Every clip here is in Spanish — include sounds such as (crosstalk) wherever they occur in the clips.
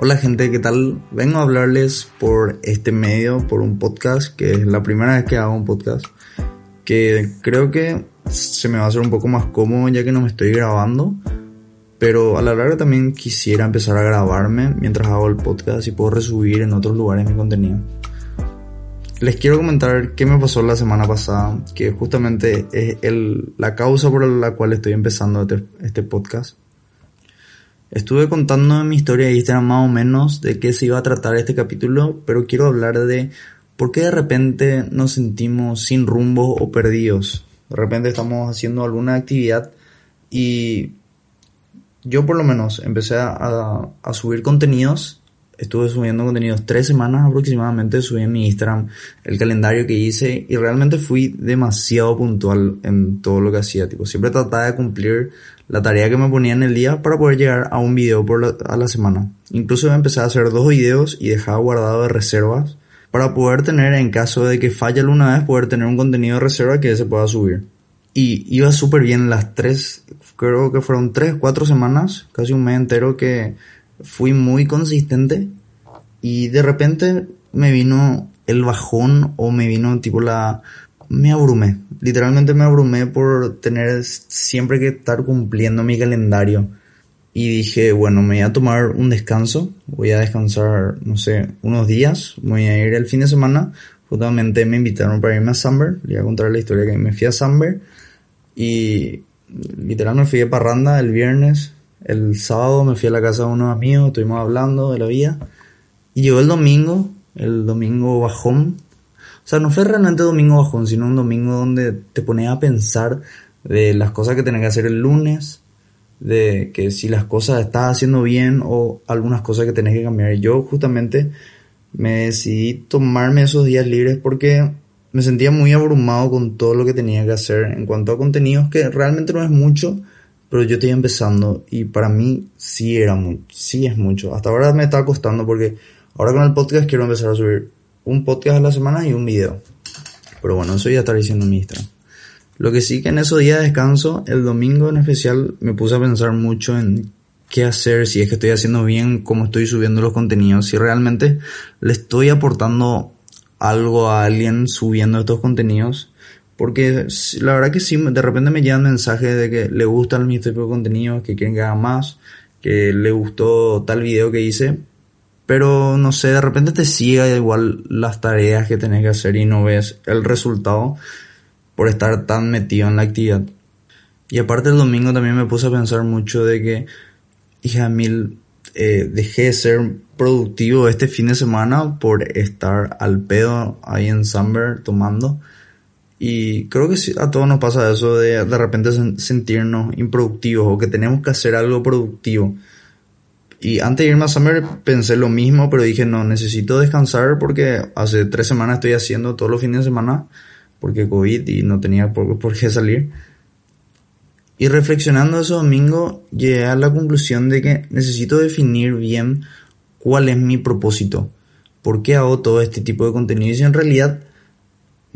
Hola gente, ¿qué tal? Vengo a hablarles por este medio, por un podcast, que es la primera vez que hago un podcast, que creo que se me va a hacer un poco más cómodo ya que no me estoy grabando, pero a la larga también quisiera empezar a grabarme mientras hago el podcast y puedo resubir en otros lugares mi contenido. Les quiero comentar qué me pasó la semana pasada, que justamente es el, la causa por la cual estoy empezando este, este podcast. Estuve contando mi historia de Instagram más o menos de qué se iba a tratar este capítulo, pero quiero hablar de por qué de repente nos sentimos sin rumbo o perdidos. De repente estamos haciendo alguna actividad y yo por lo menos empecé a, a subir contenidos. Estuve subiendo contenidos tres semanas aproximadamente, subí en mi Instagram el calendario que hice y realmente fui demasiado puntual en todo lo que hacía. Tipo, siempre trataba de cumplir la tarea que me ponía en el día para poder llegar a un video por a la semana. Incluso empecé a hacer dos videos y dejaba guardado de reservas para poder tener, en caso de que falle alguna vez, poder tener un contenido de reserva que se pueda subir. Y iba súper bien las tres, creo que fueron tres, cuatro semanas, casi un mes entero que fui muy consistente y de repente me vino el bajón o me vino tipo la me abrumé. Literalmente me abrumé por tener siempre que estar cumpliendo mi calendario. Y dije, bueno, me voy a tomar un descanso. Voy a descansar, no sé, unos días. Voy a ir el fin de semana. Justamente me invitaron para irme a Samber. Voy a contar la historia que me fui a Samber. Y literalmente me fui de parranda el viernes. El sábado me fui a la casa de unos amigos. Estuvimos hablando de la vida. Y llegó el domingo. El domingo bajón o sea, no fue realmente domingo bajón, sino un domingo donde te pones a pensar de las cosas que tenés que hacer el lunes, de que si las cosas estás haciendo bien o algunas cosas que tenés que cambiar. Yo justamente me decidí tomarme esos días libres porque me sentía muy abrumado con todo lo que tenía que hacer en cuanto a contenidos que realmente no es mucho, pero yo estoy empezando y para mí sí era mucho, sí es mucho. Hasta ahora me está costando porque ahora con el podcast quiero empezar a subir un podcast a la semana y un video. Pero bueno, eso ya está diciendo mi Instagram. Lo que sí que en esos días de descanso, el domingo en especial, me puse a pensar mucho en qué hacer, si es que estoy haciendo bien, cómo estoy subiendo los contenidos, si realmente le estoy aportando algo a alguien subiendo estos contenidos. Porque la verdad que sí, de repente me llegan mensajes de que le gustan mis tipos de contenidos, que quieren que haga más, que le gustó tal video que hice, pero no sé, de repente te siga igual las tareas que tenés que hacer y no ves el resultado por estar tan metido en la actividad. Y aparte el domingo también me puse a pensar mucho de que, hija mil, eh, dejé de ser productivo este fin de semana por estar al pedo ahí en Summer tomando. Y creo que a todos nos pasa eso de de repente sentirnos improductivos o que tenemos que hacer algo productivo. Y antes de irme a Summer pensé lo mismo, pero dije, no, necesito descansar porque hace tres semanas estoy haciendo todos los fines de semana, porque COVID y no tenía por, por qué salir. Y reflexionando ese domingo, llegué a la conclusión de que necesito definir bien cuál es mi propósito. ¿Por qué hago todo este tipo de contenido? Y si en realidad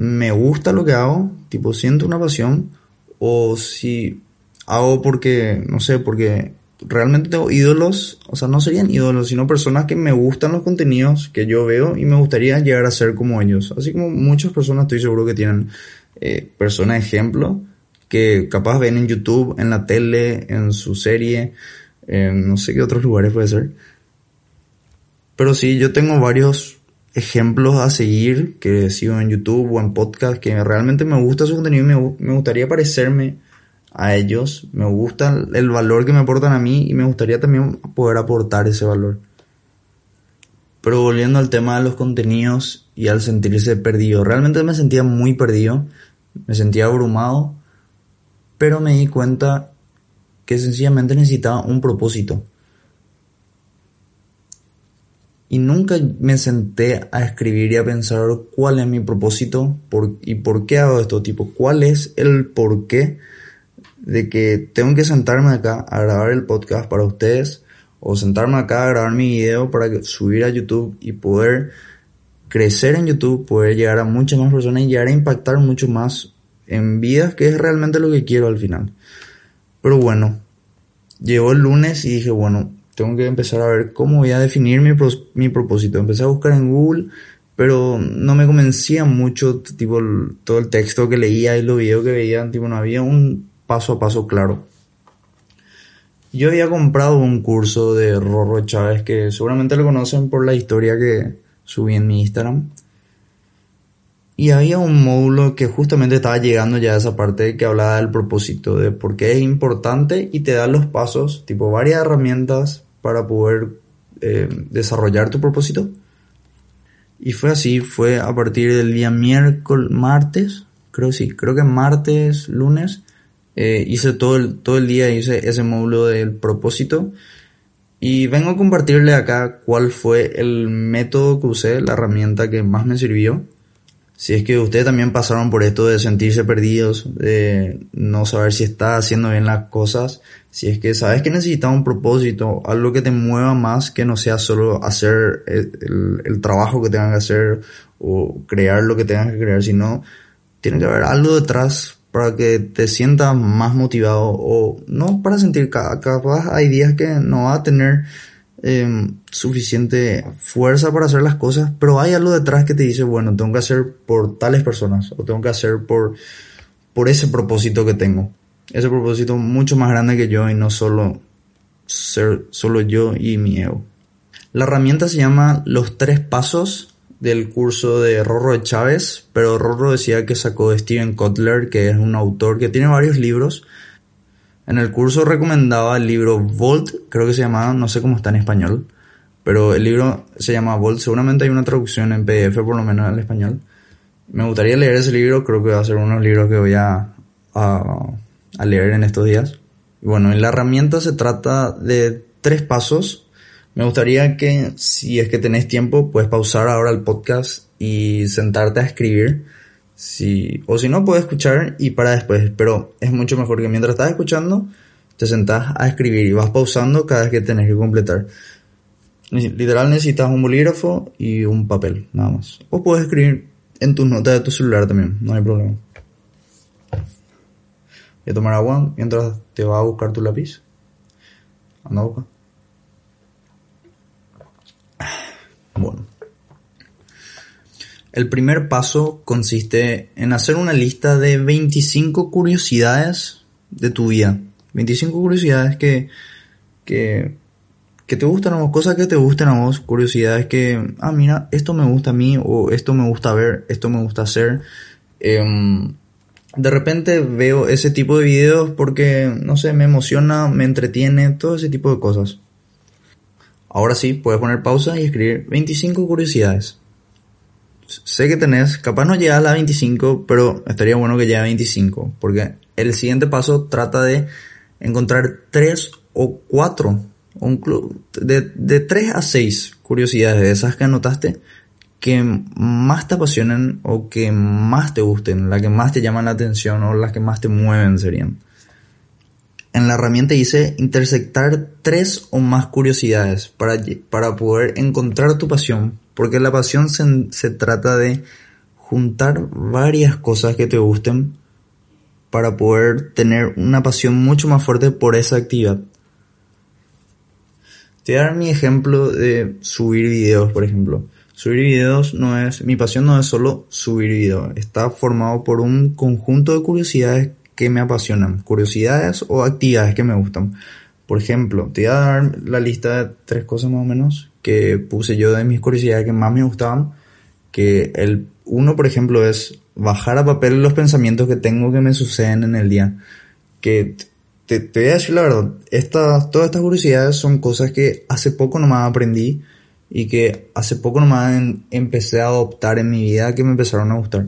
me gusta lo que hago, tipo siento una pasión, o si hago porque, no sé, porque realmente tengo ídolos, o sea, no serían ídolos, sino personas que me gustan los contenidos que yo veo y me gustaría llegar a ser como ellos. Así como muchas personas estoy seguro que tienen eh, personas ejemplo que capaz ven en YouTube, en la tele, en su serie, en no sé qué otros lugares puede ser. Pero sí, yo tengo varios ejemplos a seguir que sigo en YouTube o en podcast que realmente me gusta su contenido y me, me gustaría parecerme a ellos, me gusta el valor que me aportan a mí y me gustaría también poder aportar ese valor. Pero volviendo al tema de los contenidos y al sentirse perdido, realmente me sentía muy perdido, me sentía abrumado, pero me di cuenta que sencillamente necesitaba un propósito. Y nunca me senté a escribir y a pensar cuál es mi propósito por, y por qué hago esto, tipo, cuál es el por qué de que tengo que sentarme acá a grabar el podcast para ustedes o sentarme acá a grabar mi video para subir a YouTube y poder crecer en YouTube, poder llegar a muchas más personas y llegar a impactar mucho más en vidas, que es realmente lo que quiero al final. Pero bueno, llegó el lunes y dije, bueno, tengo que empezar a ver cómo voy a definir mi, mi propósito. Empecé a buscar en Google, pero no me convencía mucho, tipo, todo el texto que leía y los videos que veía, tipo, no había un paso a paso claro. Yo había comprado un curso de Rorro Chávez que seguramente lo conocen por la historia que subí en mi Instagram. Y había un módulo que justamente estaba llegando ya a esa parte que hablaba del propósito, de por qué es importante y te da los pasos, tipo varias herramientas para poder eh, desarrollar tu propósito. Y fue así, fue a partir del día miércoles, martes, creo sí, creo que martes, lunes, eh, hice todo el, todo el día, hice ese módulo del propósito. Y vengo a compartirle acá cuál fue el método que usé, la herramienta que más me sirvió. Si es que ustedes también pasaron por esto de sentirse perdidos, de no saber si está haciendo bien las cosas, si es que sabes que necesitas un propósito, algo que te mueva más que no sea solo hacer el, trabajo que tengan que hacer o crear lo que tengan que crear, sino tiene que haber algo detrás para que te sientas más motivado o no para sentir capaz hay días que no va a tener em, suficiente fuerza para hacer las cosas pero hay algo detrás que te dice bueno tengo que hacer por tales personas o tengo que hacer por por ese propósito que tengo ese propósito mucho más grande que yo y no solo ser solo yo y mi ego la herramienta se llama los tres pasos del curso de Rorro de Chávez, pero Rorro decía que sacó de Steven Kotler, que es un autor que tiene varios libros. En el curso recomendaba el libro Volt, creo que se llamaba, no sé cómo está en español, pero el libro se llama Volt, seguramente hay una traducción en PDF por lo menos en español. Me gustaría leer ese libro, creo que va a ser uno de los libros que voy a, a, leer en estos días. Bueno, en la herramienta se trata de tres pasos me gustaría que si es que tenés tiempo, puedes pausar ahora el podcast y sentarte a escribir. Si, o si no, puedes escuchar y para después. Pero es mucho mejor que mientras estás escuchando, te sentás a escribir y vas pausando cada vez que tenés que completar. Literal necesitas un bolígrafo y un papel, nada más. O puedes escribir en tus notas de tu celular también, no hay problema. Voy a tomar agua mientras te va a buscar tu lápiz. Anda a buscar. Bueno. El primer paso consiste en hacer una lista de 25 curiosidades de tu vida. 25 curiosidades que, que, que te gustan a vos, cosas que te gustan a vos, curiosidades que, ah, mira, esto me gusta a mí, o esto me gusta ver, esto me gusta hacer. Em, de repente veo ese tipo de videos porque, no sé, me emociona, me entretiene, todo ese tipo de cosas. Ahora sí, puedes poner pausa y escribir 25 curiosidades. Sé que tenés, capaz no llegas a la 25, pero estaría bueno que llegue a 25, porque el siguiente paso trata de encontrar 3 o 4, de, de 3 a 6 curiosidades de esas que anotaste que más te apasionen o que más te gusten, las que más te llaman la atención o las que más te mueven serían. En la herramienta dice intersectar tres o más curiosidades para, para poder encontrar tu pasión, porque la pasión se, se trata de juntar varias cosas que te gusten para poder tener una pasión mucho más fuerte por esa actividad. Te voy a dar mi ejemplo de subir videos, por ejemplo. Subir videos no es, mi pasión no es solo subir videos, está formado por un conjunto de curiosidades que me apasionan, curiosidades o actividades que me gustan. Por ejemplo, te voy a dar la lista de tres cosas más o menos que puse yo de mis curiosidades que más me gustaban. Que el uno, por ejemplo, es bajar a papel los pensamientos que tengo que me suceden en el día. Que te, te voy a decir la verdad, estas, todas estas curiosidades son cosas que hace poco nomás aprendí y que hace poco nomás empecé a adoptar en mi vida que me empezaron a gustar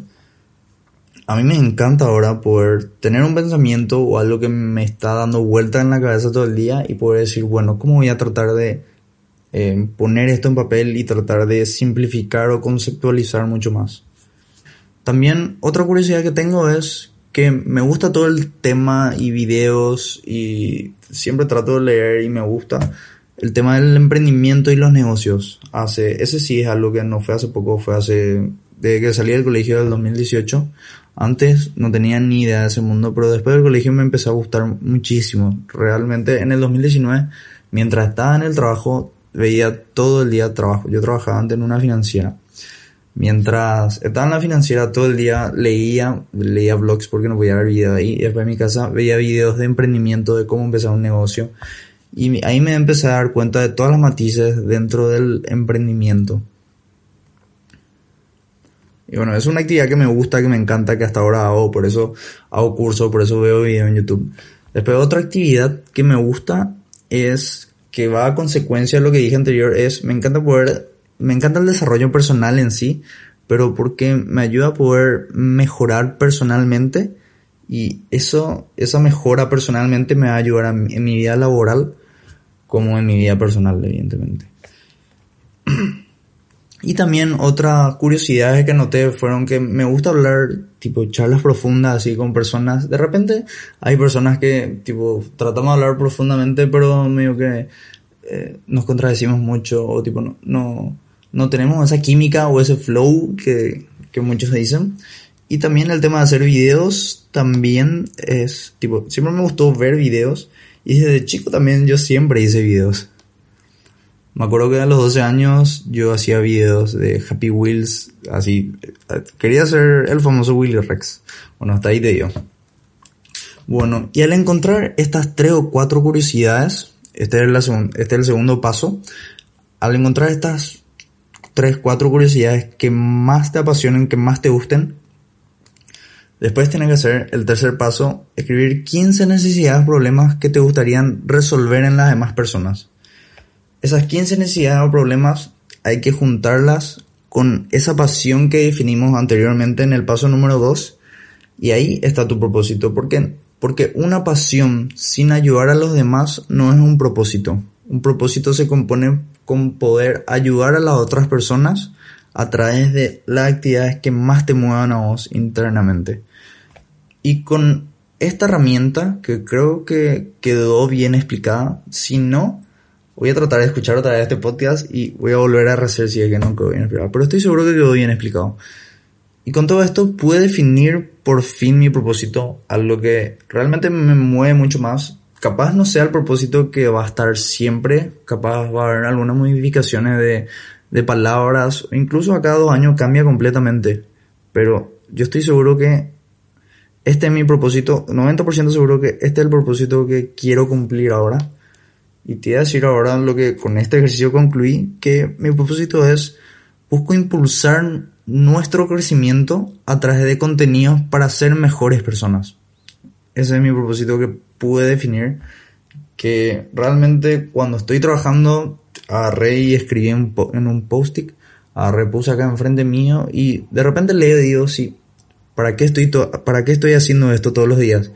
a mí me encanta ahora poder tener un pensamiento o algo que me está dando vuelta en la cabeza todo el día y poder decir, bueno, ¿cómo voy a tratar de eh, poner esto en papel y tratar de simplificar o conceptualizar mucho más? También otra curiosidad que tengo es que me gusta todo el tema y videos y siempre trato de leer y me gusta el tema del emprendimiento y los negocios. Hace, ese sí es algo que no fue hace poco, fue hace, desde que salí del colegio del 2018 antes no tenía ni idea de ese mundo, pero después del colegio me empezó a gustar muchísimo. Realmente en el 2019 mientras estaba en el trabajo, veía todo el día trabajo. Yo trabajaba antes en una financiera. Mientras estaba en la financiera todo el día leía, leía blogs porque no podía ver videos ahí. Y después en mi casa veía videos de emprendimiento, de cómo empezar un negocio. Y ahí me empecé a dar cuenta de todas las matices dentro del emprendimiento. Y bueno, es una actividad que me gusta, que me encanta, que hasta ahora hago, por eso hago curso, por eso veo videos en YouTube. Después otra actividad que me gusta es que va a consecuencia de lo que dije anterior, es me encanta poder me encanta el desarrollo personal en sí, pero porque me ayuda a poder mejorar personalmente y eso, esa mejora personalmente me va a ayudar en mi vida laboral como en mi vida personal, evidentemente. (clears throat) Y también otra curiosidad que noté fueron que me gusta hablar, tipo, charlas profundas así con personas. De repente hay personas que, tipo, tratamos de hablar profundamente, pero medio que eh, nos contradecimos mucho o tipo, no, no, no tenemos esa química o ese flow que, que muchos dicen. Y también el tema de hacer videos también es, tipo, siempre me gustó ver videos y desde chico también yo siempre hice videos. Me acuerdo que a los 12 años yo hacía videos de Happy Wheels, así, quería ser el famoso Willy Rex. Bueno, hasta ahí te digo. Bueno, y al encontrar estas tres o cuatro curiosidades, este es, la este es el segundo paso, al encontrar estas tres, cuatro curiosidades que más te apasionen, que más te gusten. Después tienes que hacer el tercer paso, escribir 15 necesidades problemas que te gustarían resolver en las demás personas. Esas 15 necesidades o problemas hay que juntarlas con esa pasión que definimos anteriormente en el paso número 2 y ahí está tu propósito. ¿Por qué? Porque una pasión sin ayudar a los demás no es un propósito. Un propósito se compone con poder ayudar a las otras personas a través de las actividades que más te muevan a vos internamente. Y con esta herramienta, que creo que quedó bien explicada, si no, voy a tratar de escuchar otra vez este podcast y voy a volver a rehacer si es que no quedó bien explicado. Pero estoy seguro que quedó bien explicado. Y con todo esto pude definir por fin mi propósito, algo que realmente me mueve mucho más capaz no sea el propósito que va a estar siempre, capaz va a haber algunas modificaciones de, de palabras, incluso a cada dos años cambia completamente, pero yo estoy seguro que este es mi propósito, 90% seguro que este es el propósito que quiero cumplir ahora. Y te voy a decir ahora lo que con este ejercicio concluí, que mi propósito es, busco impulsar nuestro crecimiento a través de contenidos para ser mejores personas. Ese es mi propósito que pude definir. Que realmente cuando estoy trabajando, agarré y escribí en, un post-it, agarré, puse acá enfrente mío y de repente le digo, sí, ¿para qué, estoy ¿para qué estoy haciendo esto todos los días?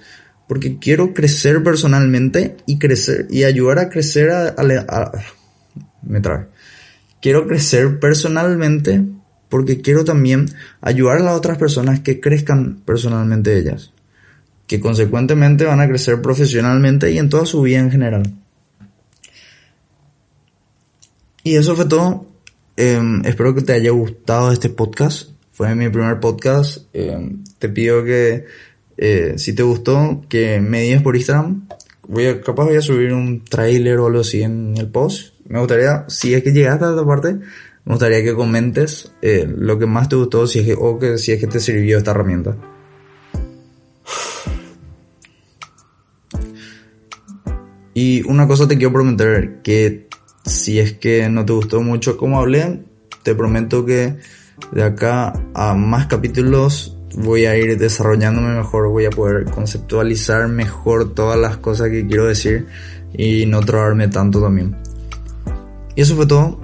Porque quiero crecer personalmente y crecer y ayudar a crecer a, a me trae. Quiero crecer personalmente porque quiero también ayudar a las otras personas que crezcan personalmente ellas que consecuentemente van a crecer profesionalmente y en toda su vida en general. Y eso fue todo. Em, espero que te haya gustado este podcast. Fue mi primer podcast. Em, te pido que eh, si te gustó, que me digas por Instagram. Voy a, capaz voy a subir un trailer o algo así en el post. Me gustaría, si es que llegaste a esta parte, me gustaría que comentes eh, lo que más te gustó si es que, o que si es que te sirvió esta herramienta. Y una cosa te quiero prometer, que si es que no te gustó mucho como hablé, te prometo que de acá a más capítulos voy a ir desarrollándome mejor, voy a poder conceptualizar mejor todas las cosas que quiero decir y no trabarme tanto también. Y eso fue todo.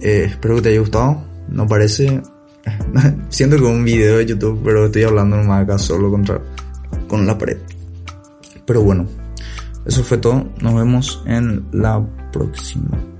Eh, espero que te haya gustado. No parece... (laughs) Siento como un video de YouTube, pero estoy hablando nomás acá solo contra... con la pared. Pero bueno. Eso fue todo. Nos vemos en la próxima.